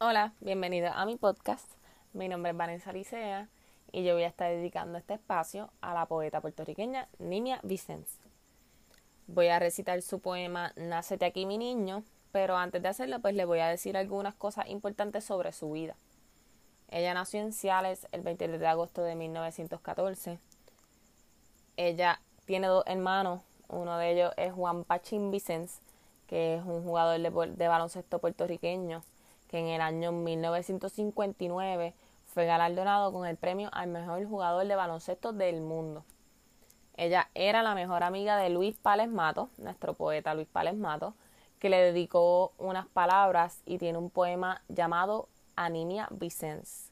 Hola, bienvenido a mi podcast. Mi nombre es Vanessa Licea y yo voy a estar dedicando este espacio a la poeta puertorriqueña Nimia Vicens. Voy a recitar su poema Nácete aquí mi niño, pero antes de hacerlo pues le voy a decir algunas cosas importantes sobre su vida. Ella nació en Ciales el 23 de agosto de 1914. Ella tiene dos hermanos, uno de ellos es Juan Pachín Vicens, que es un jugador de, de baloncesto puertorriqueño que en el año 1959 fue galardonado con el premio al mejor jugador de baloncesto del mundo. Ella era la mejor amiga de Luis Pales Mato, nuestro poeta Luis Pales Mato, que le dedicó unas palabras y tiene un poema llamado Animia Vicens.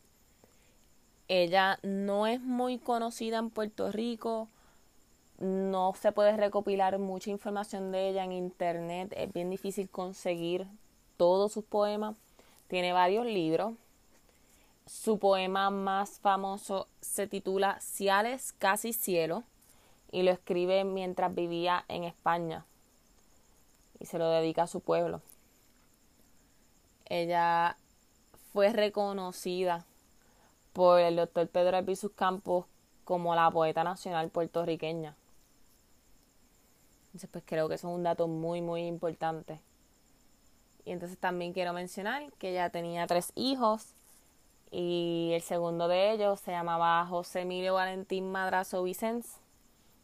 Ella no es muy conocida en Puerto Rico, no se puede recopilar mucha información de ella en internet, es bien difícil conseguir todos sus poemas, tiene varios libros. Su poema más famoso se titula Ciales casi cielo y lo escribe mientras vivía en España y se lo dedica a su pueblo. Ella fue reconocida por el doctor Pedro Albizus Campos como la poeta nacional puertorriqueña. Entonces, pues creo que eso es un dato muy, muy importante. Y entonces también quiero mencionar que ella tenía tres hijos y el segundo de ellos se llamaba José Emilio Valentín Madrazo Vicens.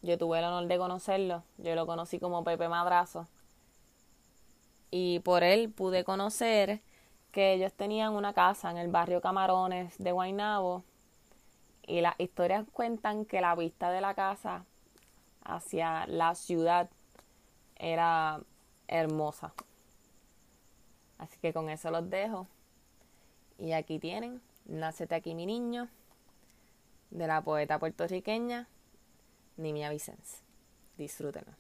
Yo tuve el honor de conocerlo, yo lo conocí como Pepe Madrazo. Y por él pude conocer que ellos tenían una casa en el barrio Camarones de Guaynabo y las historias cuentan que la vista de la casa hacia la ciudad era hermosa. Así que con eso los dejo. Y aquí tienen, Nácete aquí mi niño, de la poeta puertorriqueña Nimia Vicens. Disfrútenlo.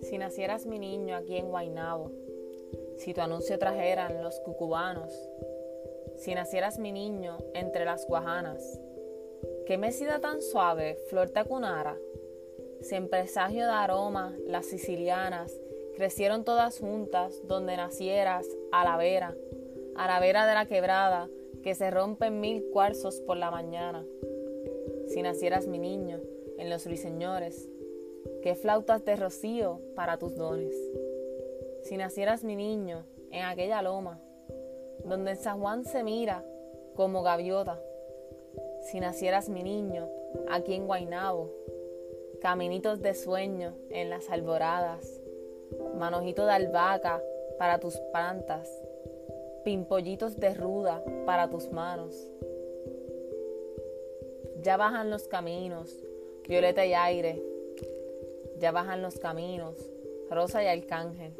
Si nacieras mi niño aquí en Guainabo, si tu anuncio trajeran los cucubanos, si nacieras mi niño entre las guajanas, Qué mesida tan suave, flor tacunara. Sin presagio de aroma, las sicilianas crecieron todas juntas donde nacieras, a la vera, a la vera de la quebrada, que se rompen mil cuarzos por la mañana. Si nacieras mi niño, en los ruiseñores, qué flautas de rocío para tus dones. Si nacieras mi niño, en aquella loma, donde San Juan se mira como gaviota, si nacieras mi niño, aquí en Guainabo, caminitos de sueño en las alboradas, manojito de albahaca para tus plantas, pimpollitos de ruda para tus manos. Ya bajan los caminos, violeta y aire, ya bajan los caminos, rosa y arcángel.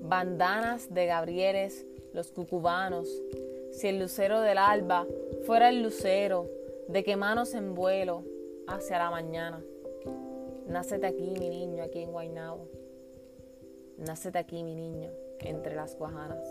Bandanas de gabrieles, los cucubanos, si el lucero del alba fuera el lucero de que manos en vuelo hacia la mañana. Nácete aquí, mi niño, aquí en Guaynabo. Nácete aquí, mi niño, entre las guajanas.